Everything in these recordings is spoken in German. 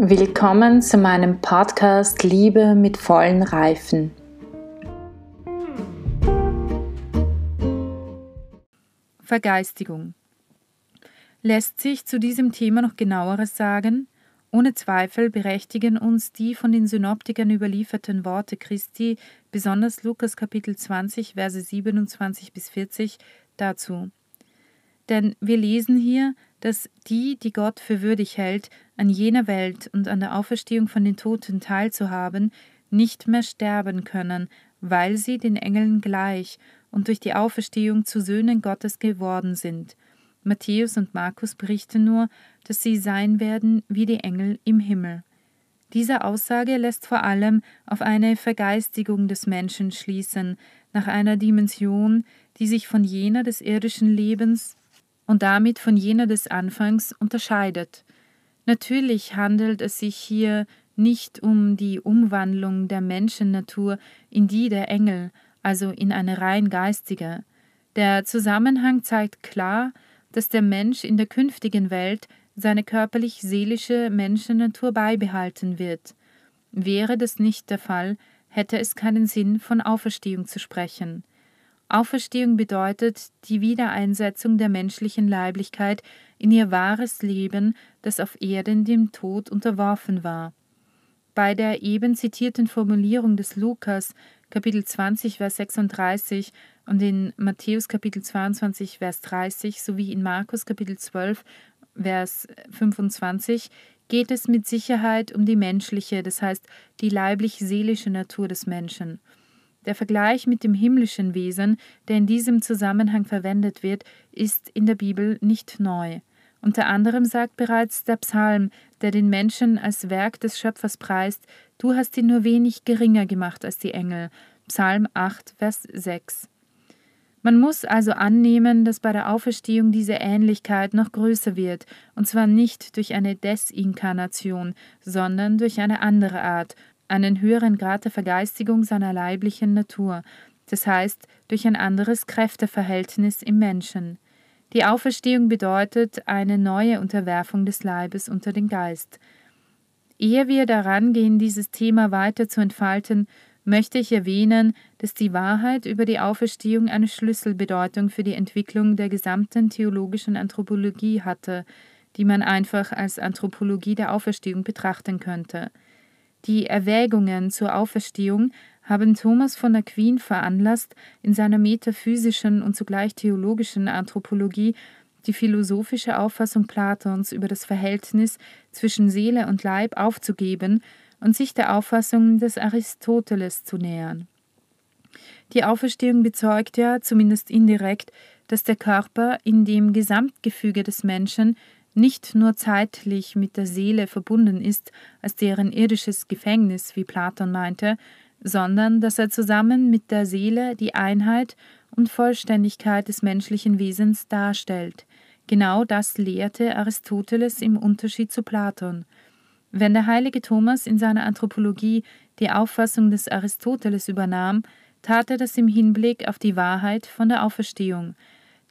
Willkommen zu meinem Podcast Liebe mit vollen Reifen. Vergeistigung. Lässt sich zu diesem Thema noch genaueres sagen? Ohne Zweifel berechtigen uns die von den Synoptikern überlieferten Worte Christi, besonders Lukas Kapitel 20, Verse 27 bis 40, dazu. Denn wir lesen hier, dass die, die Gott für würdig hält, an jener Welt und an der Auferstehung von den Toten teilzuhaben, nicht mehr sterben können, weil sie den Engeln gleich und durch die Auferstehung zu Söhnen Gottes geworden sind. Matthäus und Markus berichten nur, dass sie sein werden wie die Engel im Himmel. Diese Aussage lässt vor allem auf eine Vergeistigung des Menschen schließen, nach einer Dimension, die sich von jener des irdischen Lebens und damit von jener des Anfangs unterscheidet. Natürlich handelt es sich hier nicht um die Umwandlung der Menschennatur in die der Engel, also in eine rein geistige. Der Zusammenhang zeigt klar, dass der Mensch in der künftigen Welt seine körperlich-seelische Menschennatur beibehalten wird. Wäre das nicht der Fall, hätte es keinen Sinn, von Auferstehung zu sprechen. Auferstehung bedeutet die Wiedereinsetzung der menschlichen Leiblichkeit in ihr wahres Leben, das auf Erden dem Tod unterworfen war. Bei der eben zitierten Formulierung des Lukas, Kapitel 20, Vers 36 und in Matthäus Kapitel 22, Vers 30 sowie in Markus Kapitel 12, Vers 25 geht es mit Sicherheit um die menschliche, das heißt die leiblich-seelische Natur des Menschen. Der Vergleich mit dem himmlischen Wesen, der in diesem Zusammenhang verwendet wird, ist in der Bibel nicht neu. Unter anderem sagt bereits der Psalm, der den Menschen als Werk des Schöpfers preist, Du hast ihn nur wenig geringer gemacht als die Engel. Psalm 8, Vers 6. Man muss also annehmen, dass bei der Auferstehung diese Ähnlichkeit noch größer wird, und zwar nicht durch eine Desinkarnation, sondern durch eine andere Art, einen höheren Grad der Vergeistigung seiner leiblichen Natur, das heißt durch ein anderes Kräfteverhältnis im Menschen. Die Auferstehung bedeutet eine neue Unterwerfung des Leibes unter den Geist. Ehe wir daran gehen, dieses Thema weiter zu entfalten, möchte ich erwähnen, dass die Wahrheit über die Auferstehung eine Schlüsselbedeutung für die Entwicklung der gesamten theologischen Anthropologie hatte, die man einfach als Anthropologie der Auferstehung betrachten könnte. Die Erwägungen zur Auferstehung haben Thomas von Aquin veranlasst, in seiner metaphysischen und zugleich theologischen Anthropologie die philosophische Auffassung Platons über das Verhältnis zwischen Seele und Leib aufzugeben und sich der Auffassung des Aristoteles zu nähern. Die Auferstehung bezeugt ja, zumindest indirekt, dass der Körper in dem Gesamtgefüge des Menschen nicht nur zeitlich mit der Seele verbunden ist, als deren irdisches Gefängnis, wie Platon meinte, sondern dass er zusammen mit der Seele die Einheit und Vollständigkeit des menschlichen Wesens darstellt. Genau das lehrte Aristoteles im Unterschied zu Platon. Wenn der heilige Thomas in seiner Anthropologie die Auffassung des Aristoteles übernahm, tat er das im Hinblick auf die Wahrheit von der Auferstehung,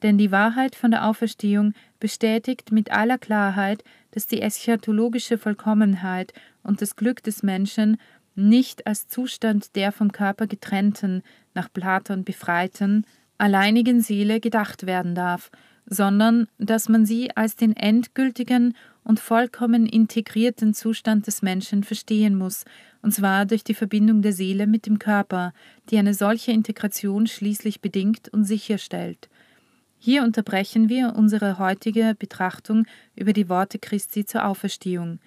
denn die Wahrheit von der Auferstehung bestätigt mit aller Klarheit, dass die eschatologische Vollkommenheit und das Glück des Menschen nicht als Zustand der vom Körper getrennten, nach Platon befreiten, alleinigen Seele gedacht werden darf, sondern dass man sie als den endgültigen und vollkommen integrierten Zustand des Menschen verstehen muss, und zwar durch die Verbindung der Seele mit dem Körper, die eine solche Integration schließlich bedingt und sicherstellt. Hier unterbrechen wir unsere heutige Betrachtung über die Worte Christi zur Auferstehung.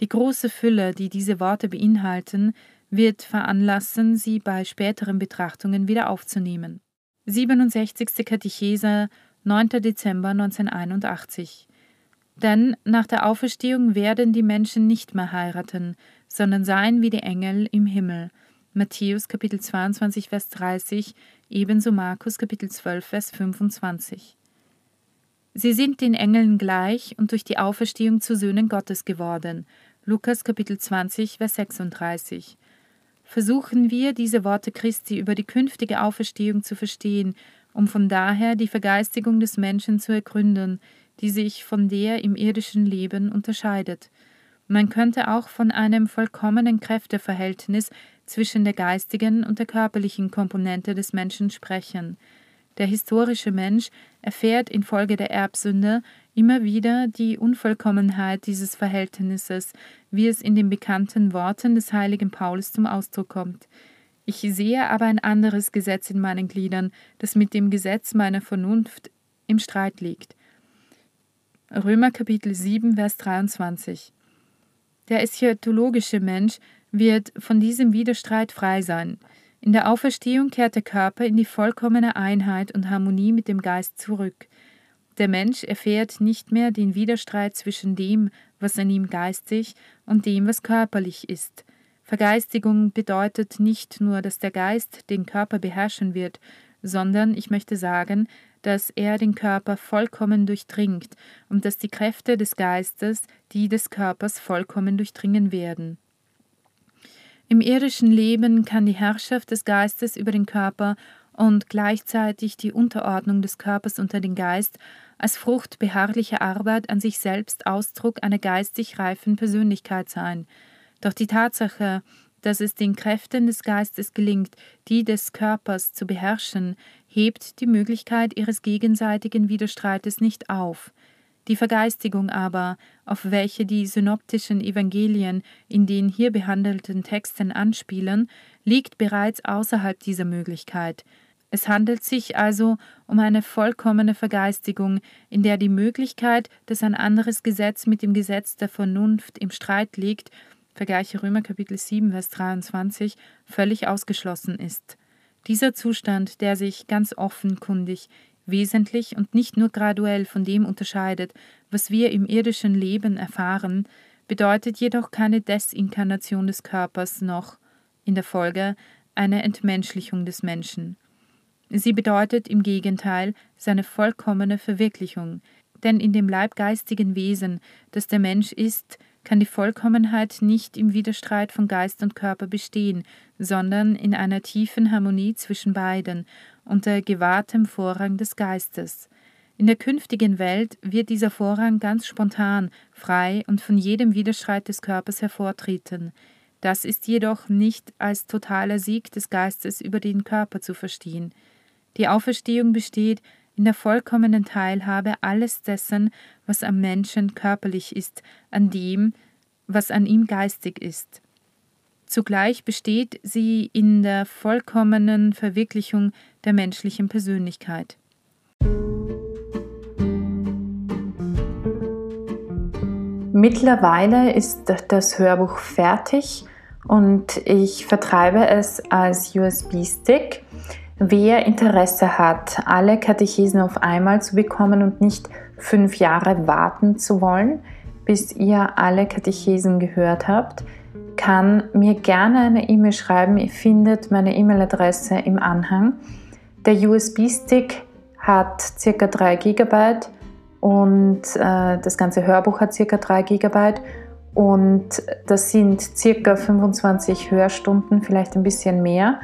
Die große Fülle, die diese Worte beinhalten, wird veranlassen, sie bei späteren Betrachtungen wieder aufzunehmen. 67. Katechese, 9. Dezember 1981. Denn nach der Auferstehung werden die Menschen nicht mehr heiraten, sondern seien wie die Engel im Himmel. Matthäus Kapitel 22, Vers 30, ebenso Markus Kapitel 12, Vers 25. Sie sind den Engeln gleich und durch die Auferstehung zu Söhnen Gottes geworden. Lukas Kapitel 20, Vers 36. Versuchen wir, diese Worte Christi über die künftige Auferstehung zu verstehen, um von daher die Vergeistigung des Menschen zu ergründen, die sich von der im irdischen Leben unterscheidet. Man könnte auch von einem vollkommenen Kräfteverhältnis zwischen der geistigen und der körperlichen Komponente des Menschen sprechen. Der historische Mensch erfährt infolge der Erbsünde immer wieder die Unvollkommenheit dieses Verhältnisses, wie es in den bekannten Worten des heiligen Paulus zum Ausdruck kommt. Ich sehe aber ein anderes Gesetz in meinen Gliedern, das mit dem Gesetz meiner Vernunft im Streit liegt. Römer Kapitel 7, Vers 23. Der eschatologische Mensch wird von diesem Widerstreit frei sein. In der Auferstehung kehrt der Körper in die vollkommene Einheit und Harmonie mit dem Geist zurück. Der Mensch erfährt nicht mehr den Widerstreit zwischen dem, was an ihm geistig und dem, was körperlich ist. Vergeistigung bedeutet nicht nur, dass der Geist den Körper beherrschen wird, sondern ich möchte sagen, dass er den Körper vollkommen durchdringt und dass die Kräfte des Geistes die des Körpers vollkommen durchdringen werden. Im irdischen Leben kann die Herrschaft des Geistes über den Körper und gleichzeitig die Unterordnung des Körpers unter den Geist als Frucht beharrlicher Arbeit an sich selbst Ausdruck einer geistig reifen Persönlichkeit sein. Doch die Tatsache, dass es den Kräften des Geistes gelingt, die des Körpers zu beherrschen, hebt die Möglichkeit ihres gegenseitigen Widerstreites nicht auf. Die Vergeistigung aber, auf welche die synoptischen Evangelien in den hier behandelten Texten anspielen, liegt bereits außerhalb dieser Möglichkeit. Es handelt sich also um eine vollkommene Vergeistigung, in der die Möglichkeit, dass ein anderes Gesetz mit dem Gesetz der Vernunft im Streit liegt, vergleiche Römer Kapitel 7, Vers 23, völlig ausgeschlossen ist. Dieser Zustand, der sich ganz offenkundig wesentlich und nicht nur graduell von dem unterscheidet, was wir im irdischen Leben erfahren, bedeutet jedoch keine Desinkarnation des Körpers noch in der Folge eine Entmenschlichung des Menschen. Sie bedeutet im Gegenteil seine vollkommene Verwirklichung, denn in dem leibgeistigen Wesen, das der Mensch ist, kann die Vollkommenheit nicht im Widerstreit von Geist und Körper bestehen, sondern in einer tiefen Harmonie zwischen beiden unter gewahrtem Vorrang des Geistes. In der künftigen Welt wird dieser Vorrang ganz spontan, frei und von jedem Widerstreit des Körpers hervortreten. Das ist jedoch nicht als totaler Sieg des Geistes über den Körper zu verstehen. Die Auferstehung besteht in der vollkommenen Teilhabe alles dessen, was am Menschen körperlich ist, an dem, was an ihm geistig ist. Zugleich besteht sie in der vollkommenen Verwirklichung der menschlichen Persönlichkeit. Mittlerweile ist das Hörbuch fertig und ich vertreibe es als USB-Stick. Wer Interesse hat, alle Katechesen auf einmal zu bekommen und nicht fünf Jahre warten zu wollen, bis ihr alle Katechesen gehört habt, kann mir gerne eine E-Mail schreiben. Ihr findet meine E-Mail-Adresse im Anhang. Der USB-Stick hat ca. 3 GB und äh, das ganze Hörbuch hat ca. 3 GB und das sind ca. 25 Hörstunden, vielleicht ein bisschen mehr.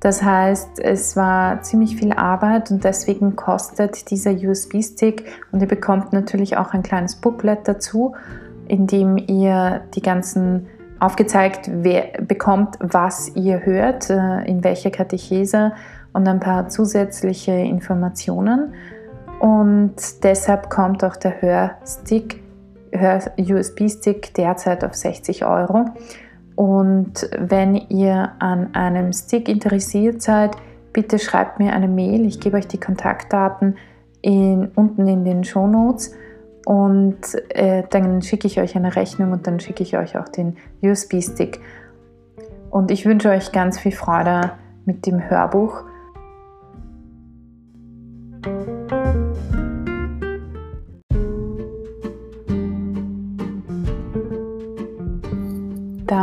Das heißt, es war ziemlich viel Arbeit und deswegen kostet dieser USB-Stick und ihr bekommt natürlich auch ein kleines Booklet dazu, in dem ihr die ganzen aufgezeigt bekommt, was ihr hört, äh, in welcher Katechese und ein paar zusätzliche Informationen. Und deshalb kommt auch der Hörstick, Hör-USB-Stick derzeit auf 60 Euro. Und wenn ihr an einem Stick interessiert seid, bitte schreibt mir eine Mail. Ich gebe euch die Kontaktdaten in, unten in den Show Notes und äh, dann schicke ich euch eine Rechnung und dann schicke ich euch auch den USB-Stick. Und ich wünsche euch ganz viel Freude mit dem Hörbuch.